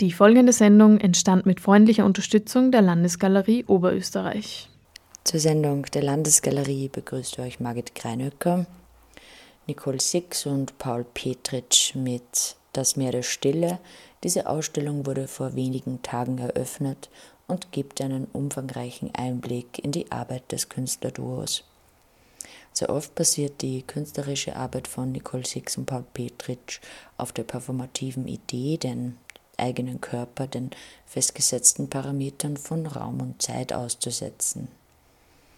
Die folgende Sendung entstand mit freundlicher Unterstützung der Landesgalerie Oberösterreich. Zur Sendung der Landesgalerie begrüßt euch Margit Greinöcker, Nicole Six und Paul Petritsch mit Das Meer der Stille. Diese Ausstellung wurde vor wenigen Tagen eröffnet und gibt einen umfangreichen Einblick in die Arbeit des Künstlerduos. Sehr oft basiert die künstlerische Arbeit von Nicole Six und Paul Petritsch auf der performativen Idee, den eigenen Körper den festgesetzten Parametern von Raum und Zeit auszusetzen.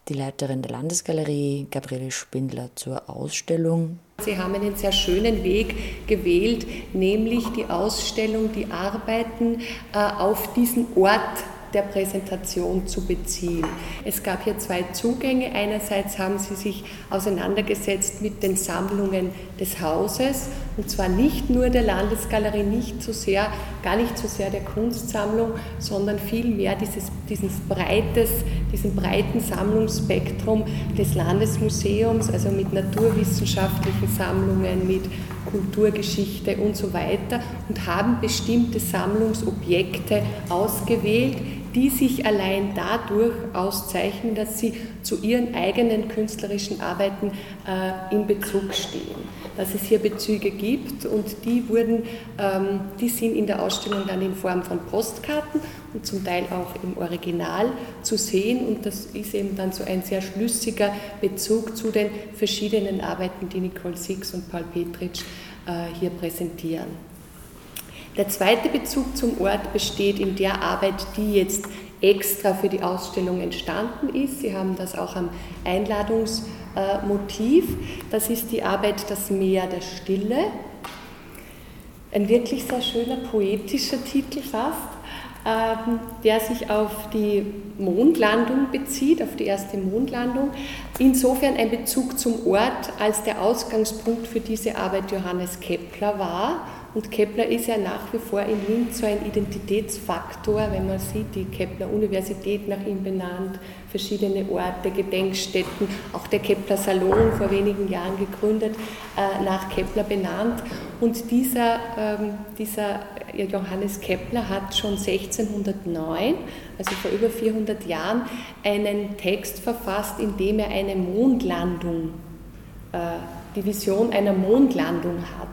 Die Leiterin der Landesgalerie, Gabriele Spindler, zur Ausstellung. Sie haben einen sehr schönen Weg gewählt, nämlich die Ausstellung, die Arbeiten äh, auf diesen Ort der Präsentation zu beziehen. Es gab hier zwei Zugänge. Einerseits haben sie sich auseinandergesetzt mit den Sammlungen des Hauses und zwar nicht nur der Landesgalerie, nicht so sehr, gar nicht so sehr der Kunstsammlung, sondern vielmehr dieses, dieses breites, diesen breiten Sammlungsspektrum des Landesmuseums, also mit naturwissenschaftlichen Sammlungen, mit Kulturgeschichte und so weiter und haben bestimmte Sammlungsobjekte ausgewählt, die sich allein dadurch auszeichnen, dass sie zu ihren eigenen künstlerischen Arbeiten äh, in Bezug stehen. Dass es hier Bezüge gibt und die wurden, ähm, die sind in der Ausstellung dann in Form von Postkarten und zum Teil auch im Original zu sehen und das ist eben dann so ein sehr schlüssiger Bezug zu den verschiedenen Arbeiten, die Nicole Six und Paul Petritsch äh, hier präsentieren. Der zweite Bezug zum Ort besteht in der Arbeit, die jetzt extra für die Ausstellung entstanden ist. Sie haben das auch am Einladungsmotiv. Das ist die Arbeit Das Meer der Stille. Ein wirklich sehr schöner poetischer Titel fast, ähm, der sich auf die Mondlandung bezieht, auf die erste Mondlandung. Insofern ein Bezug zum Ort, als der Ausgangspunkt für diese Arbeit Johannes Kepler war und Kepler ist ja nach wie vor in Linz so ein Identitätsfaktor, wenn man sieht, die Kepler-Universität nach ihm benannt, verschiedene Orte, Gedenkstätten, auch der Kepler-Salon vor wenigen Jahren gegründet, äh, nach Kepler benannt. Und dieser, ähm, dieser Johannes Kepler hat schon 1609, also vor über 400 Jahren, einen Text verfasst, in dem er eine Mondlandung, äh, die Vision einer Mondlandung hat.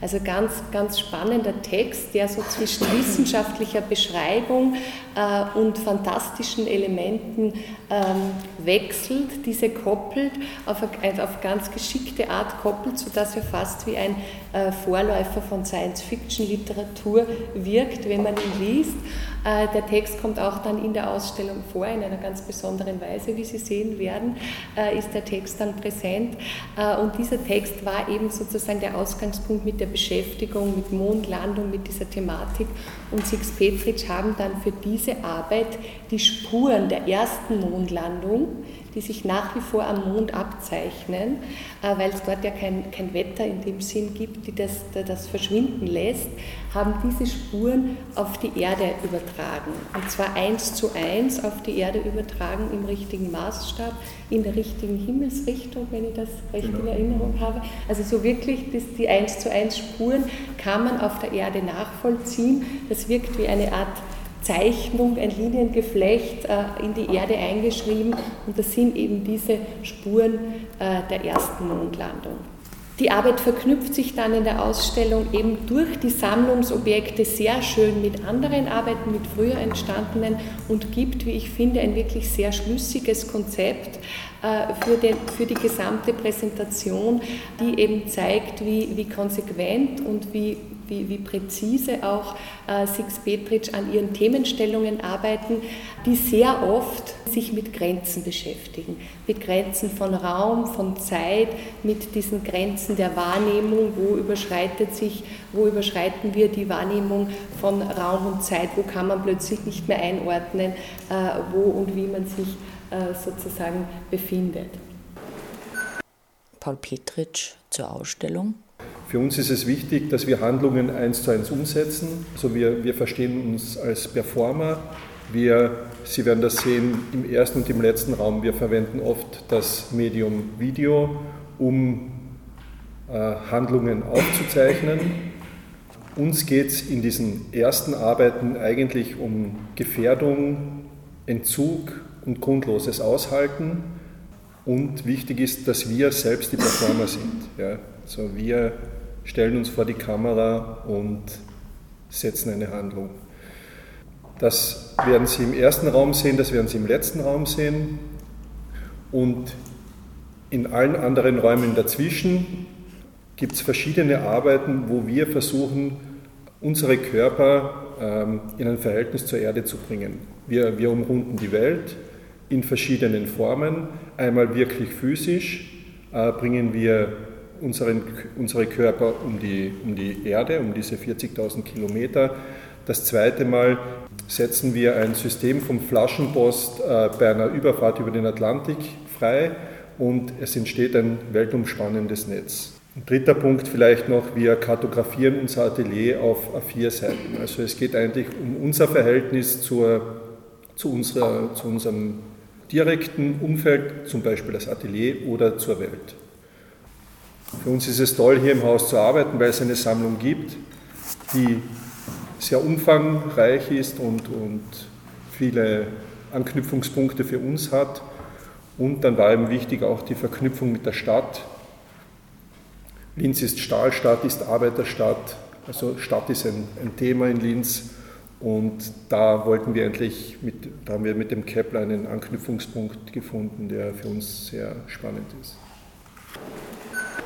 Also ganz, ganz spannender Text, der so zwischen wissenschaftlicher Beschreibung äh, und fantastischen Elementen ähm, wechselt, diese koppelt, auf, eine, auf ganz geschickte Art koppelt, sodass er fast wie ein äh, Vorläufer von Science-Fiction-Literatur wirkt, wenn man ihn liest. Äh, der Text kommt auch dann in der Ausstellung vor, in einer ganz besonderen Weise, wie Sie sehen werden, äh, ist der Text dann präsent. Äh, und dieser Text war eben sozusagen der Ausgangspunkt mit der Beschäftigung mit Mondlandung, mit dieser Thematik. Und Six Petritsch haben dann für diese Arbeit die Spuren der ersten Mondlandung, die sich nach wie vor am Mond abzeichnen, äh, weil es dort ja kein, kein Wetter in dem Sinn gibt, die das, das verschwinden lässt, haben diese Spuren auf die Erde übertragen. Und zwar eins zu eins auf die Erde übertragen im richtigen Maßstab, in der richtigen Himmelsrichtung, wenn ich das recht in genau. Erinnerung habe. Also so wirklich das, die eins zu eins Spuren kann man auf der Erde nachvollziehen. Das wirkt wie eine Art Zeichnung, ein Liniengeflecht äh, in die Erde eingeschrieben und das sind eben diese Spuren äh, der ersten Mondlandung. Die Arbeit verknüpft sich dann in der Ausstellung eben durch die Sammlungsobjekte sehr schön mit anderen Arbeiten, mit früher entstandenen und gibt, wie ich finde, ein wirklich sehr schlüssiges Konzept äh, für, den, für die gesamte Präsentation, die eben zeigt, wie, wie konsequent und wie wie, wie präzise auch äh, Six Petritsch an ihren Themenstellungen arbeiten, die sehr oft sich mit Grenzen beschäftigen, mit Grenzen von Raum, von Zeit, mit diesen Grenzen der Wahrnehmung, wo überschreitet sich, wo überschreiten wir die Wahrnehmung von Raum und Zeit, wo kann man plötzlich nicht mehr einordnen, äh, wo und wie man sich äh, sozusagen befindet. Paul Petritsch zur Ausstellung. Für uns ist es wichtig, dass wir Handlungen eins zu eins umsetzen. Also wir, wir verstehen uns als Performer. Wir, Sie werden das sehen im ersten und im letzten Raum. Wir verwenden oft das Medium Video, um äh, Handlungen aufzuzeichnen. uns geht es in diesen ersten Arbeiten eigentlich um Gefährdung, Entzug und grundloses Aushalten. Und wichtig ist, dass wir selbst die Performer sind. Ja? Also wir stellen uns vor die Kamera und setzen eine Handlung. Das werden Sie im ersten Raum sehen, das werden Sie im letzten Raum sehen. Und in allen anderen Räumen dazwischen gibt es verschiedene Arbeiten, wo wir versuchen, unsere Körper ähm, in ein Verhältnis zur Erde zu bringen. Wir, wir umrunden die Welt in verschiedenen Formen. Einmal wirklich physisch äh, bringen wir unseren, unsere Körper um die, um die Erde, um diese 40.000 Kilometer. Das zweite Mal setzen wir ein System vom Flaschenpost äh, bei einer Überfahrt über den Atlantik frei und es entsteht ein weltumspannendes Netz. Ein dritter Punkt vielleicht noch, wir kartografieren unser Atelier auf vier Seiten. Also es geht eigentlich um unser Verhältnis zur, zu, unserer, zu unserem direkten Umfeld, zum Beispiel das Atelier oder zur Welt. Für uns ist es toll, hier im Haus zu arbeiten, weil es eine Sammlung gibt, die sehr umfangreich ist und, und viele Anknüpfungspunkte für uns hat. Und dann war eben wichtig auch die Verknüpfung mit der Stadt. Linz ist Stahlstadt, ist Arbeiterstadt, also Stadt ist ein, ein Thema in Linz. Und da wollten wir endlich, mit, da haben wir mit dem Kepler einen Anknüpfungspunkt gefunden, der für uns sehr spannend ist.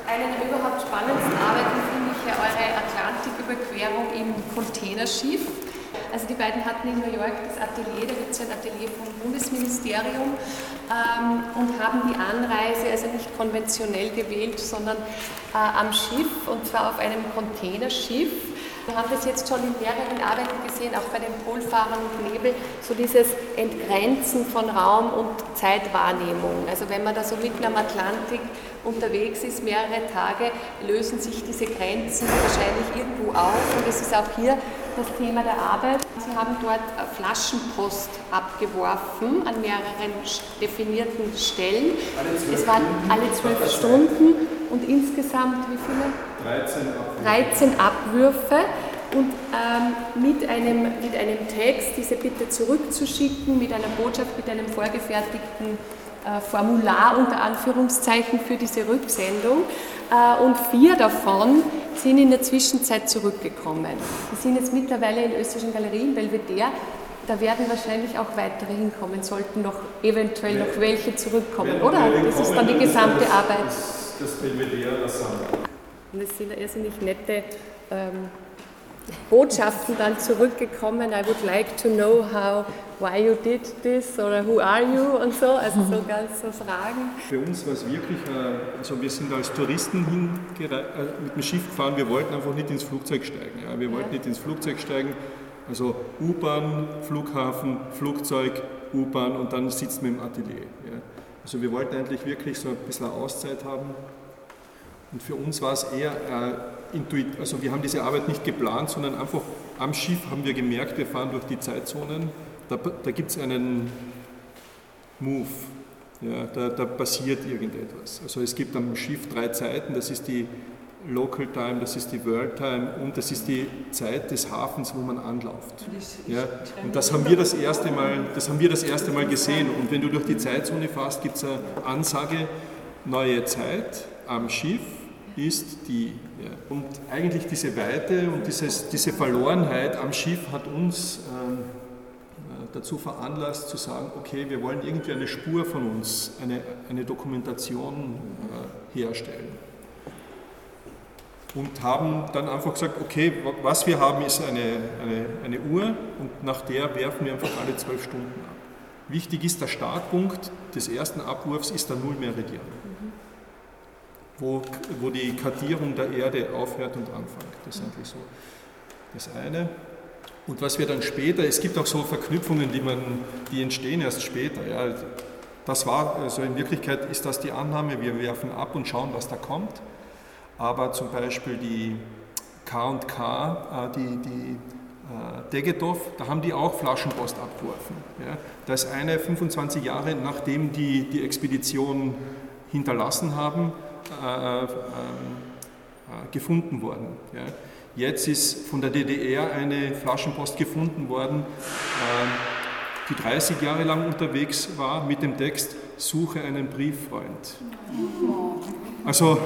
Eine der überhaupt spannendsten Arbeiten finde ich ja eure Atlantiküberquerung im Containerschiff. Also die beiden hatten in New York das Atelier, da gibt es ein Atelier vom Bundesministerium ähm, und haben die Anreise also nicht konventionell gewählt, sondern äh, am Schiff und zwar auf einem Containerschiff wir haben das jetzt schon in mehreren Arbeiten gesehen, auch bei den Polfahrern und Nebel, so dieses Entgrenzen von Raum und Zeitwahrnehmung. Also wenn man da so mitten am Atlantik unterwegs ist, mehrere Tage, lösen sich diese Grenzen wahrscheinlich irgendwo auf. Und es ist auch hier das Thema der Arbeit. Sie haben dort Flaschenpost abgeworfen an mehreren definierten Stellen. Es waren alle zwölf Stunden und insgesamt wie viele? 13 Abwürfe. 13 Abwürfe und ähm, mit, einem, mit einem Text diese Bitte zurückzuschicken, mit einer Botschaft, mit einem vorgefertigten äh, Formular unter Anführungszeichen für diese Rücksendung. Äh, und vier davon sind in der Zwischenzeit zurückgekommen. Die sind jetzt mittlerweile in österreichischen Galerie in Belvedere. Da werden wahrscheinlich auch weitere hinkommen, sollten noch eventuell noch welche zurückkommen, oder? Das ist dann die gesamte Arbeit. Das, Belvedere, das und es sind irrsinnig nette ähm, Botschaften dann zurückgekommen. I would like to know how, why you did this oder who are you und so. Also so mhm. ganz so Fragen. Für uns war es wirklich, äh, also wir sind als Touristen äh, mit dem Schiff gefahren. Wir wollten einfach nicht ins Flugzeug steigen. Ja. Wir wollten ja. nicht ins Flugzeug steigen. Also U-Bahn, Flughafen, Flugzeug, U-Bahn und dann sitzt man im Atelier. Ja. Also wir wollten eigentlich wirklich so ein bisschen Auszeit haben und für uns war es eher äh, intuitiv, also wir haben diese Arbeit nicht geplant, sondern einfach am Schiff haben wir gemerkt, wir fahren durch die Zeitzonen, da, da gibt es einen Move, ja, da, da passiert irgendetwas. Also es gibt am Schiff drei Zeiten, das ist die Local Time, das ist die World Time und das ist die Zeit des Hafens, wo man anlauft. Ja, und das haben wir das erste Mal, das haben wir das erste Mal gesehen. Und wenn du durch die Zeitzone fährst, gibt es eine Ansage, neue Zeit am Schiff ist die. Ja. Und eigentlich diese Weite und dieses, diese Verlorenheit am Schiff hat uns ähm, äh, dazu veranlasst zu sagen, okay, wir wollen irgendwie eine Spur von uns, eine, eine Dokumentation äh, herstellen. Und haben dann einfach gesagt, okay, was wir haben, ist eine, eine, eine Uhr und nach der werfen wir einfach alle zwölf Stunden ab. Wichtig ist, der Startpunkt des ersten Abwurfs ist der Nullmeridian wo, wo die Kartierung der Erde aufhört und anfängt. Das ist eigentlich so das eine. Und was wir dann später, es gibt auch so Verknüpfungen, die, man, die entstehen erst später. Ja. Das war, also in Wirklichkeit ist das die Annahme, wir werfen ab und schauen, was da kommt. Aber zum Beispiel die K&K, äh, die, die äh, Degetov, da haben die auch Flaschenpost abgeworfen. Ja. Da ist eine 25 Jahre nachdem die die Expedition hinterlassen haben, äh, äh, gefunden worden. Ja. Jetzt ist von der DDR eine Flaschenpost gefunden worden, ähm, die 30 Jahre lang unterwegs war mit dem Text Suche einen Brieffreund. Also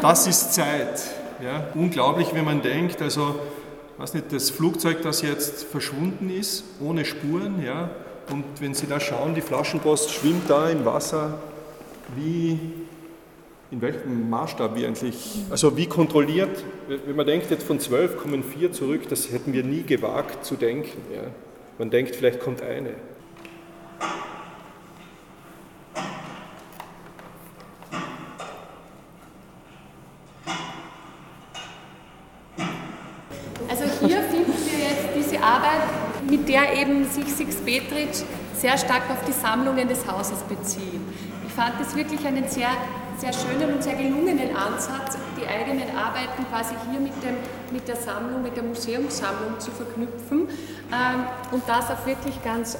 das ist Zeit. Ja. Unglaublich, wenn man denkt, also weiß nicht, das Flugzeug, das jetzt verschwunden ist, ohne Spuren, ja, und wenn Sie da schauen, die Flaschenpost schwimmt da im Wasser, wie in welchem Maßstab wir eigentlich, also wie kontrolliert, wenn man denkt jetzt von 12 kommen vier zurück, das hätten wir nie gewagt zu denken. Ja. Man denkt, vielleicht kommt eine. Also hier finden wir jetzt diese Arbeit, mit der eben sich Six Petritsch sehr stark auf die Sammlungen des Hauses bezieht. Ich fand das wirklich einen sehr sehr schönen und sehr gelungenen Ansatz, die eigenen Arbeiten quasi hier mit, dem, mit der Sammlung, mit der Museumssammlung zu verknüpfen ähm, und das auf wirklich ganz äh,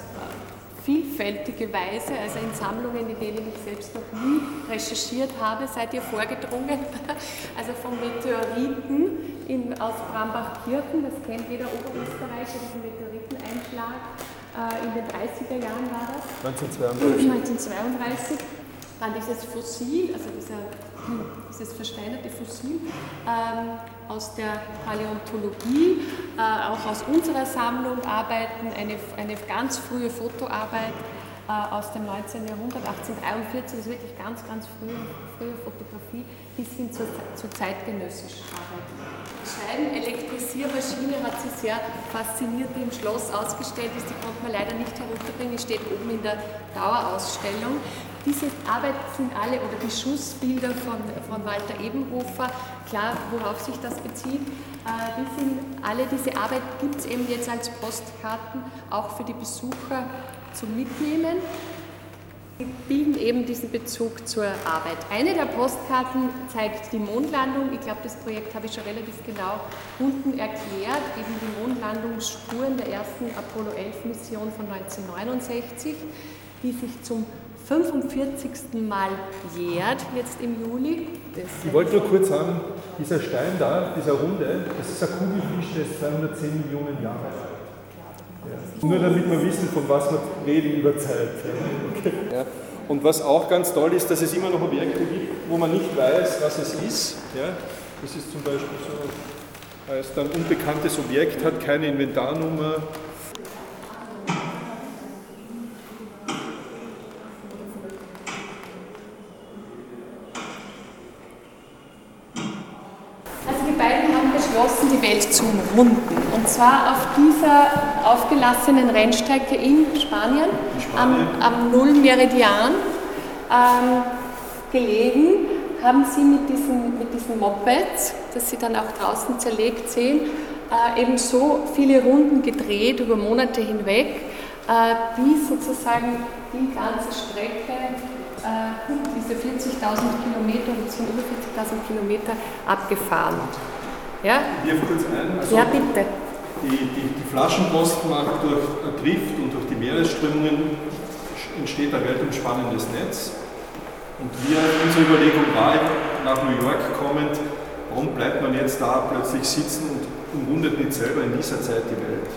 vielfältige Weise, also in Sammlungen, in denen ich selbst noch nie recherchiert habe, seid ihr vorgedrungen. Also von Meteoriten in, aus Brambachkirchen, das kennt jeder Oberösterreicher, diesen Meteoriteneinschlag. Äh, in den 30er Jahren war das. 1932. 1932 dann dieses Fossil, also dieser, dieses versteinerte Fossil ähm, aus der Paläontologie, äh, auch aus unserer Sammlung Arbeiten, eine, eine ganz frühe Fotoarbeit äh, aus dem 19. Jahrhundert, 1843, das ist wirklich ganz, ganz frühe, Fotografie, bis hin zur, zur zeitgenössischen Arbeit. Die Scheibenelektrisiermaschine hat sie sehr fasziniert, die im Schloss ausgestellt ist. Die konnte man leider nicht herunterbringen, steht oben in der Dauerausstellung. Diese Arbeit sind alle, oder die Schussbilder von, von Walter Ebenhofer, klar, worauf sich das bezieht, äh, die sind, alle diese Arbeit gibt es eben jetzt als Postkarten auch für die Besucher zum Mitnehmen. Bilden eben diesen Bezug zur Arbeit. Eine der Postkarten zeigt die Mondlandung. Ich glaube, das Projekt habe ich schon relativ genau unten erklärt. Eben die Mondlandungsspuren der ersten Apollo 11 Mission von 1969, die sich zum 45. Mal jährt, jetzt im Juli. Das ich wollte nur kurz sagen, dieser Stein da, dieser Runde, das ist ein Kugelfisch, der ist 210 Millionen Jahre alt. Nur damit wir wissen, von was wir reden über Zeit. Okay. Ja. Und was auch ganz toll ist, dass es immer noch Objekte gibt, wo man nicht weiß, was es ist. Ja. Das ist zum Beispiel so, heißt ein unbekanntes Objekt, hat keine Inventarnummer, Welt zu umrunden. Und zwar auf dieser aufgelassenen Rennstrecke in Spanien, in Spanien. am, am Nullmeridian ähm, gelegen, haben sie mit diesen, mit diesen Mopeds, das sie dann auch draußen zerlegt sehen, äh, eben so viele Runden gedreht über Monate hinweg, äh, bis sozusagen die ganze Strecke äh, diese 40.000 Kilometer, das sind über 40.000 Kilometer abgefahren. Ja? Ich kurz ein. Also ja, bitte. Die, die, die Flaschenpost macht durch Drift und durch die Meeresströmungen entsteht ein weltumspannendes Netz. Und wir, unsere Überlegung war, nach New York kommend, warum bleibt man jetzt da plötzlich sitzen und umrundet nicht selber in dieser Zeit die Welt?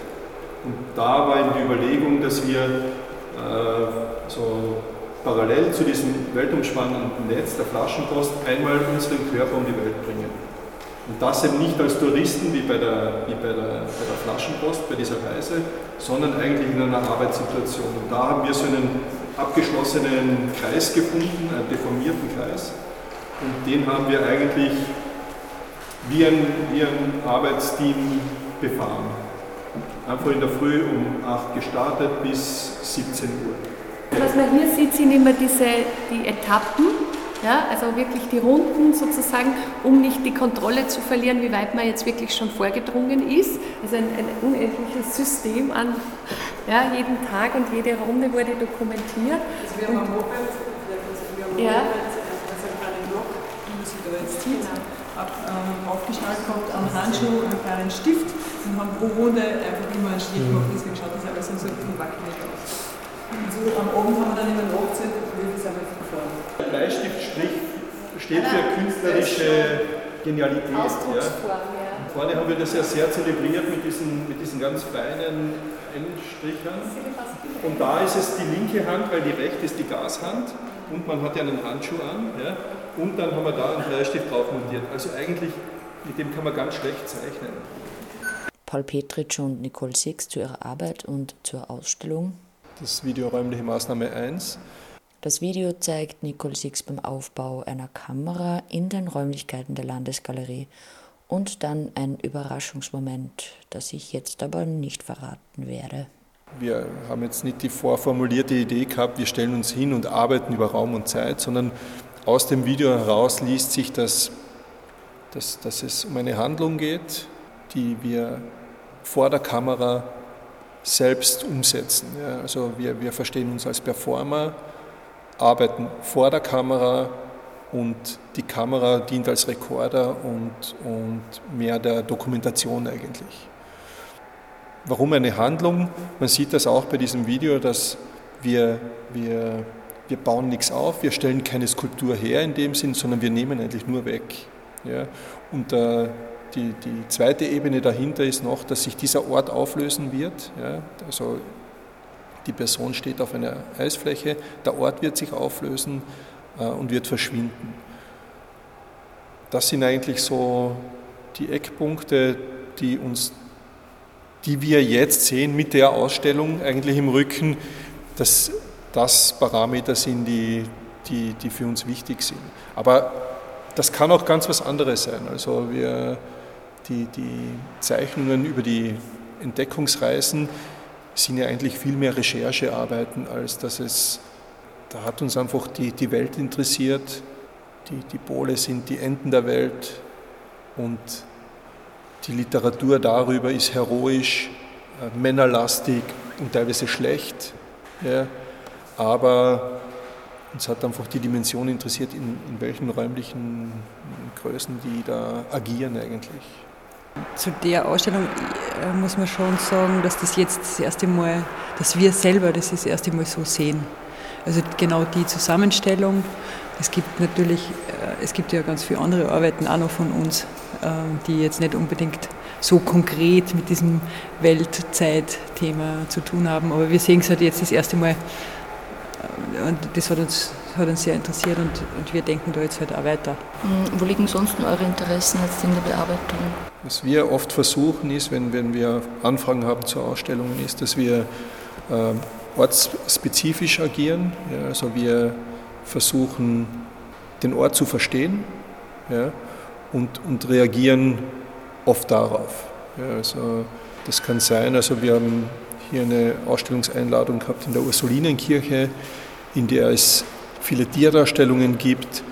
Und da war eben die Überlegung, dass wir äh, so parallel zu diesem weltumspannenden Netz der Flaschenpost einmal unseren Körper um die Welt bringen. Und das eben nicht als Touristen wie bei der, wie bei der, bei der Flaschenpost, bei dieser Reise, sondern eigentlich in einer Arbeitssituation. Und da haben wir so einen abgeschlossenen Kreis gefunden, einen deformierten Kreis. Und den haben wir eigentlich wie ein, wie ein Arbeitsteam befahren. Einfach in der Früh um 8 gestartet bis 17 Uhr. Was man hier sieht, sind immer diese, die Etappen ja, also wirklich die Runden sozusagen, um nicht die Kontrolle zu verlieren, wie weit man jetzt wirklich schon vorgedrungen ist. Also ein, ein unendliches System an ja, jeden Tag und jede Runde wurde dokumentiert. Also wir haben ein Moped, wir haben ein Moped, also einen kleinen Block, wie man sich da jetzt sieht, ab, ähm, aufgeschnallt gehabt am Handschuh, einen kleinen Stift und haben pro Runde einfach immer einen Strich gemacht, deswegen schaut das alles so wackelig aus. Und so am Abend haben wir dann immer nachgezählt, wie viel sind wir gefahren. Der Bleistiftstrich steht für künstlerische Genialität. Ausdrucksform, ja. vorne haben wir das ja sehr zelebriert mit diesen, mit diesen ganz feinen Endstrichern. Und da ist es die linke Hand, weil die rechte ist die Gashand und man hat ja einen Handschuh an. Ja? Und dann haben wir da einen Bleistift drauf montiert. Also eigentlich, mit dem kann man ganz schlecht zeichnen. Paul Petritsch und Nicole Six zu ihrer Arbeit und zur Ausstellung. Das Video räumliche Maßnahme 1. Das Video zeigt Nicole Six beim Aufbau einer Kamera in den Räumlichkeiten der Landesgalerie und dann ein Überraschungsmoment, das ich jetzt aber nicht verraten werde. Wir haben jetzt nicht die vorformulierte Idee gehabt, wir stellen uns hin und arbeiten über Raum und Zeit, sondern aus dem Video heraus liest sich, dass, dass, dass es um eine Handlung geht, die wir vor der Kamera selbst umsetzen. Ja, also wir, wir verstehen uns als Performer, arbeiten vor der Kamera und die Kamera dient als Rekorder und, und mehr der Dokumentation eigentlich. Warum eine Handlung? Man sieht das auch bei diesem Video, dass wir, wir, wir bauen nichts auf, wir stellen keine Skulptur her in dem Sinn, sondern wir nehmen eigentlich nur weg. Ja? Und äh, die, die zweite Ebene dahinter ist noch, dass sich dieser Ort auflösen wird. Ja? Also die Person steht auf einer Eisfläche, der Ort wird sich auflösen äh, und wird verschwinden. Das sind eigentlich so die Eckpunkte, die uns die wir jetzt sehen mit der Ausstellung eigentlich im Rücken, dass das Parameter sind, die, die, die für uns wichtig sind. Aber das kann auch ganz was anderes sein. Also wir, die, die Zeichnungen über die Entdeckungsreisen sind ja eigentlich viel mehr Recherchearbeiten, als dass es, da hat uns einfach die, die Welt interessiert. Die, die Pole sind die Enden der Welt und die Literatur darüber ist heroisch, äh, männerlastig und teilweise schlecht. Ja. Aber uns hat einfach die Dimension interessiert, in, in welchen räumlichen Größen die da agieren eigentlich. Zu der Ausstellung äh, muss man schon sagen, dass das jetzt das erste Mal, dass wir selber das, das erste Mal so sehen. Also genau die Zusammenstellung. Es gibt natürlich, äh, es gibt ja ganz viele andere Arbeiten auch noch von uns, ähm, die jetzt nicht unbedingt so konkret mit diesem Weltzeitthema zu tun haben. Aber wir sehen es halt jetzt das erste Mal äh, und das hat uns, hat uns sehr interessiert und, und wir denken da jetzt halt auch weiter. Mhm. Wo liegen sonst eure Interessen jetzt in der Bearbeitung? Was wir oft versuchen ist, wenn, wenn wir Anfragen haben zu Ausstellungen, ist, dass wir äh, ortsspezifisch agieren. Ja, also wir versuchen, den Ort zu verstehen ja, und, und reagieren oft darauf. Ja, also das kann sein, also wir haben hier eine Ausstellungseinladung gehabt in der Ursulinenkirche, in der es viele Tierdarstellungen gibt.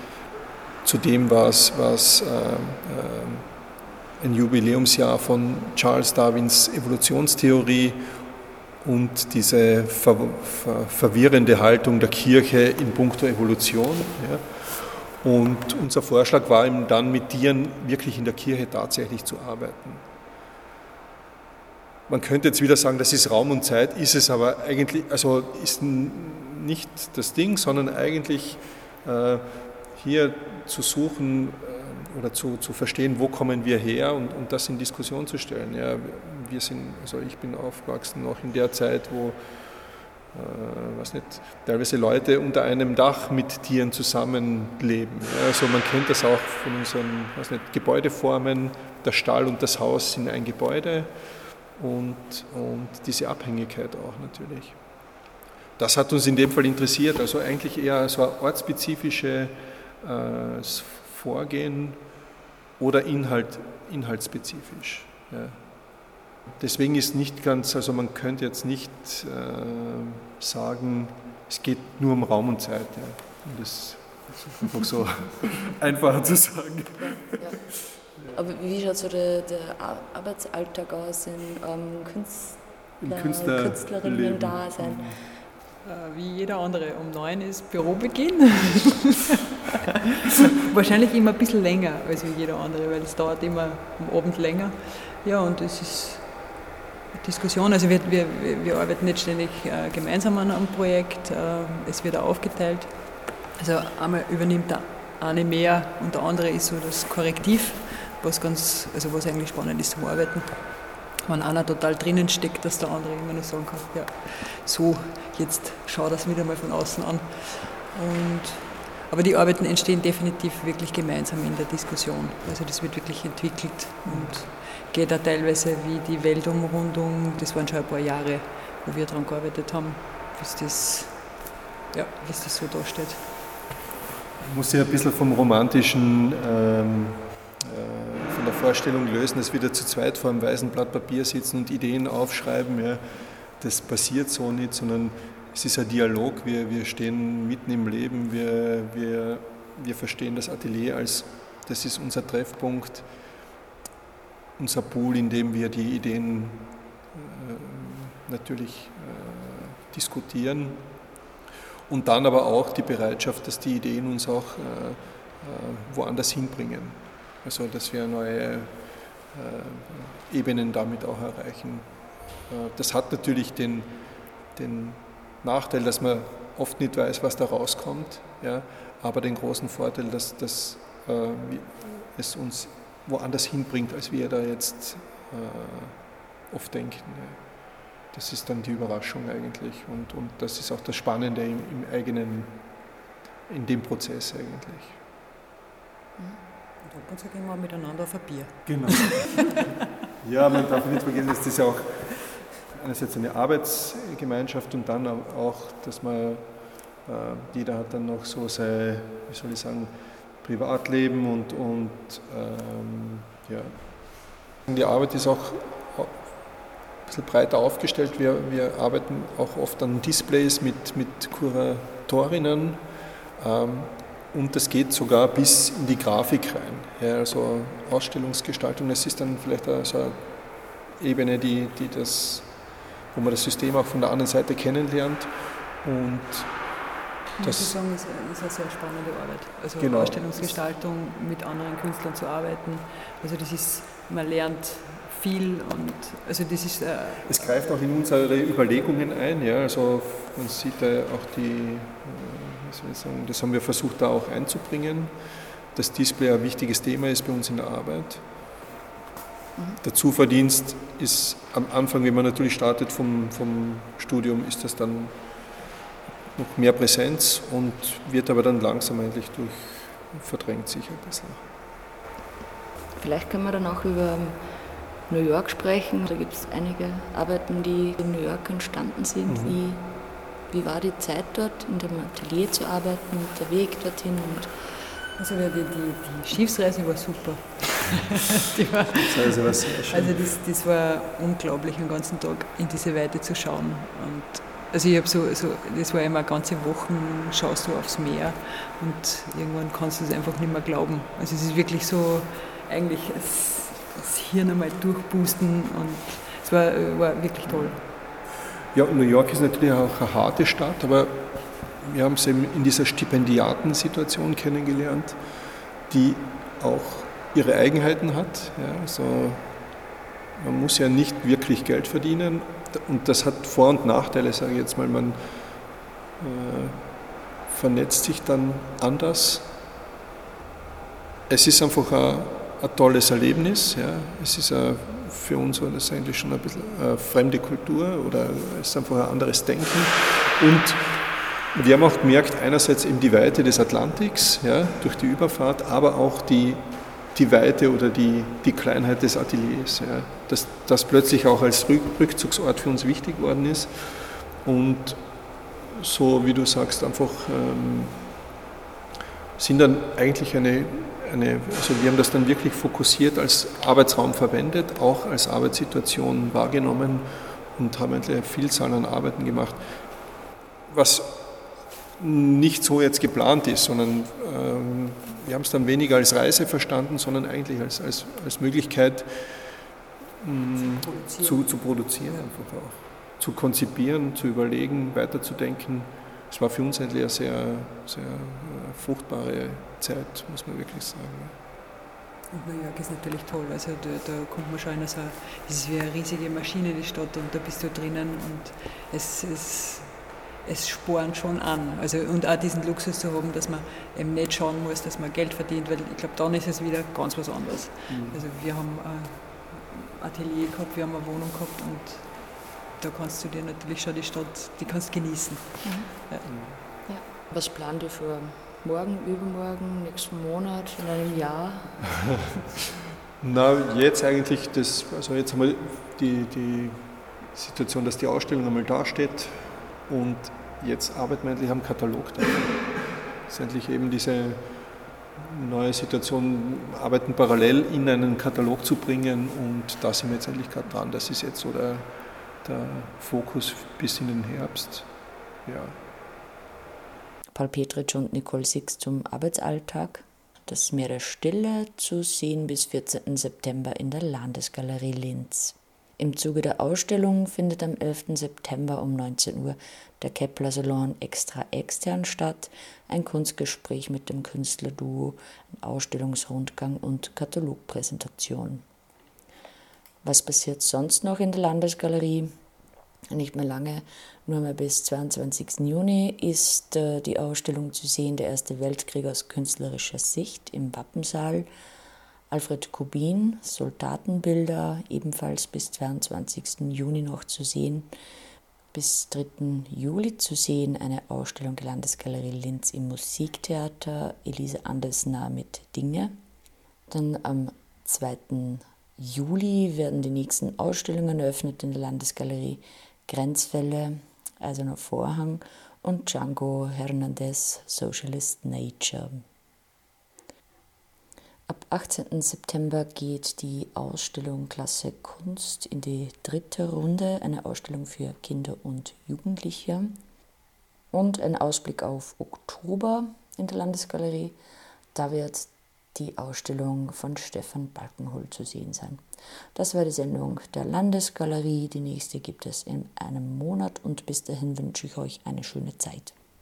Zudem war es, war es äh, äh, ein Jubiläumsjahr von Charles Darwins Evolutionstheorie und diese ver ver verwirrende Haltung der Kirche in puncto Evolution. Ja. Und unser Vorschlag war eben dann mit Tieren wirklich in der Kirche tatsächlich zu arbeiten. Man könnte jetzt wieder sagen, das ist Raum und Zeit, ist es aber eigentlich, also ist nicht das Ding, sondern eigentlich äh, hier zu suchen äh, oder zu, zu verstehen, wo kommen wir her und, und das in Diskussion zu stellen. Ja, wir sind, also ich bin aufgewachsen noch in der Zeit, wo äh, was nicht, teilweise Leute unter einem Dach mit Tieren zusammenleben. Ja, also man kennt das auch von unseren was nicht, Gebäudeformen. Der Stall und das Haus sind ein Gebäude und, und diese Abhängigkeit auch natürlich. Das hat uns in dem Fall interessiert, also eigentlich eher so ein ortsspezifisches äh, Vorgehen oder Inhalt, inhaltsspezifisch. Ja. Deswegen ist nicht ganz, also man könnte jetzt nicht äh, sagen, es geht nur um Raum und Zeit. Ja. Und das ist einfach so einfacher zu sagen. Ja. Aber wie schaut so der, der Arbeitsalltag aus in ähm, Künstler, Künstler Äh, wie jeder andere. Um neun ist Bürobeginn. Wahrscheinlich immer ein bisschen länger als wie jeder andere, weil es dauert immer am Abend länger. Ja, und es ist Diskussion. Also wir, wir, wir arbeiten nicht ständig äh, gemeinsam an einem Projekt, äh, es wird aufgeteilt. Also einmal übernimmt der eine mehr und der andere ist so das Korrektiv was ganz, also was eigentlich spannend ist zum Arbeiten. Wenn einer total drinnen steckt, dass der andere immer nur sagen kann, ja, so, jetzt schau das wieder mal von außen an. Und, aber die Arbeiten entstehen definitiv wirklich gemeinsam in der Diskussion. Also das wird wirklich entwickelt und geht da teilweise wie die Weltumrundung, das waren schon ein paar Jahre, wo wir daran gearbeitet haben, bis das, ja, bis das so dasteht. Ich muss sich ein bisschen vom romantischen, ähm, äh, Vorstellung lösen, dass wir da zu zweit vor einem weißen Blatt Papier sitzen und Ideen aufschreiben. Ja. Das passiert so nicht, sondern es ist ein Dialog. Wir, wir stehen mitten im Leben, wir, wir, wir verstehen das Atelier als, das ist unser Treffpunkt, unser Pool, in dem wir die Ideen äh, natürlich äh, diskutieren und dann aber auch die Bereitschaft, dass die Ideen uns auch äh, äh woanders hinbringen. Also dass wir neue äh, Ebenen damit auch erreichen. Äh, das hat natürlich den, den Nachteil, dass man oft nicht weiß, was da rauskommt, ja, aber den großen Vorteil, dass, dass äh, es uns woanders hinbringt, als wir da jetzt äh, oft denken. Ja. Das ist dann die Überraschung eigentlich und, und das ist auch das Spannende im, im eigenen, in dem Prozess eigentlich. Und ab und zu gehen wir miteinander auf ein Bier. Genau. ja, man darf nicht vergessen, dass das ja auch einerseits eine Arbeitsgemeinschaft und dann auch, dass man, äh, jeder hat dann noch so sein, wie soll ich sagen, Privatleben und, und ähm, ja. Die Arbeit ist auch ein bisschen breiter aufgestellt. Wir, wir arbeiten auch oft an Displays mit, mit Kuratorinnen ähm, und das geht sogar bis in die Grafik rein. Ja, also Ausstellungsgestaltung, das ist dann vielleicht so eine Ebene, die, die das wo man das System auch von der anderen Seite kennenlernt. Und das muss ich sagen, ist, ist eine sehr spannende Arbeit. Also genau. Ausstellungsgestaltung, mit anderen Künstlern zu arbeiten. Also das ist, man lernt viel und also das ist. Äh es greift auch in unsere Überlegungen ein, ja. Also man sieht da auch die, das haben wir versucht da auch einzubringen. dass Display ein wichtiges Thema ist bei uns in der Arbeit. Der Zuverdienst ist am Anfang, wenn man natürlich startet vom, vom Studium, ist das dann noch mehr Präsenz und wird aber dann langsam eigentlich durch, verdrängt sich ein bisschen. Vielleicht können wir dann auch über New York sprechen. Da gibt es einige Arbeiten, die in New York entstanden sind. Mhm. Wie, war die Zeit dort, in dem Atelier zu arbeiten, der Weg dorthin? Und also die, die, die Schiffsreise war super. war, also, also das, das war unglaublich, den ganzen Tag in diese Weite zu schauen. Und also ich habe so, so, das war immer ganze Wochen, schaust du aufs Meer und irgendwann kannst du es einfach nicht mehr glauben. Also es ist wirklich so, eigentlich das, das Hirn einmal durchboosten und es war, war wirklich toll. Ja, New York ist natürlich auch eine harte Stadt, aber wir haben eben in dieser Stipendiatensituation kennengelernt, die auch ihre Eigenheiten hat. Ja, also man muss ja nicht wirklich Geld verdienen und das hat Vor- und Nachteile, sage ich jetzt mal. Man äh, vernetzt sich dann anders. Es ist einfach ein, ein tolles Erlebnis. Ja. Es ist ein, für uns war das eigentlich schon ein bisschen eine fremde Kultur oder ist einfach ein anderes Denken. Und wir haben auch gemerkt, einerseits eben die Weite des Atlantiks ja, durch die Überfahrt, aber auch die die Weite oder die, die Kleinheit des Ateliers. Ja. Dass das plötzlich auch als Rückzugsort für uns wichtig worden ist und so, wie du sagst, einfach ähm, sind dann eigentlich eine, eine, also wir haben das dann wirklich fokussiert als Arbeitsraum verwendet, auch als Arbeitssituation wahrgenommen und haben eine Vielzahl an Arbeiten gemacht, was nicht so jetzt geplant ist, sondern ähm, wir haben es dann weniger als Reise verstanden, sondern eigentlich als, als, als Möglichkeit mh, mm, zu, zu produzieren, einfach auch. Zu konzipieren, zu überlegen, weiterzudenken. Es war für uns eigentlich eine sehr, sehr äh, fruchtbare Zeit, muss man wirklich sagen. Und New York ist natürlich toll. Also da, da kommt man schon in so, es ist wie eine riesige Maschine, die Stadt, und da bist du drinnen und es ist es spornt schon an. Also, und auch diesen Luxus zu haben, dass man eben nicht schauen muss, dass man Geld verdient, weil ich glaube, dann ist es wieder ganz was anderes. Mhm. Also wir haben ein Atelier gehabt, wir haben eine Wohnung gehabt und da kannst du dir natürlich schon die Stadt, die kannst genießen. Mhm. Ja. Ja. Was plant ihr für morgen, übermorgen, nächsten Monat, in einem Jahr? Na, jetzt eigentlich das, also jetzt einmal die, die Situation, dass die Ausstellung einmal dasteht und jetzt arbeiten wir endlich am Katalog. Das ist endlich eben diese neue Situation, arbeiten parallel in einen Katalog zu bringen und da sind wir jetzt endlich gerade dran. Das ist jetzt so der, der Fokus bis in den Herbst. Ja. Paul Petritsch und Nicole Six zum Arbeitsalltag. Das Meer der Stille zu sehen bis 14. September in der Landesgalerie Linz. Im Zuge der Ausstellung findet am 11. September um 19 Uhr der Kepler Salon extra extern statt, ein Kunstgespräch mit dem Künstlerduo, ein Ausstellungsrundgang und Katalogpräsentation. Was passiert sonst noch in der Landesgalerie? Nicht mehr lange, nur mehr bis 22. Juni ist äh, die Ausstellung zu sehen, der Erste Weltkrieg aus künstlerischer Sicht im Wappensaal. Alfred Kubin, Soldatenbilder, ebenfalls bis 22. Juni noch zu sehen. Bis 3. Juli zu sehen eine Ausstellung der Landesgalerie Linz im Musiktheater Elise Andersner mit Dinge. Dann am 2. Juli werden die nächsten Ausstellungen eröffnet in der Landesgalerie Grenzfälle, Eiserner Vorhang und Django Hernandez Socialist Nature. Ab 18. September geht die Ausstellung Klasse Kunst in die dritte Runde, eine Ausstellung für Kinder und Jugendliche. Und ein Ausblick auf Oktober in der Landesgalerie. Da wird die Ausstellung von Stefan Balkenhol zu sehen sein. Das war die Sendung der Landesgalerie. Die nächste gibt es in einem Monat und bis dahin wünsche ich euch eine schöne Zeit.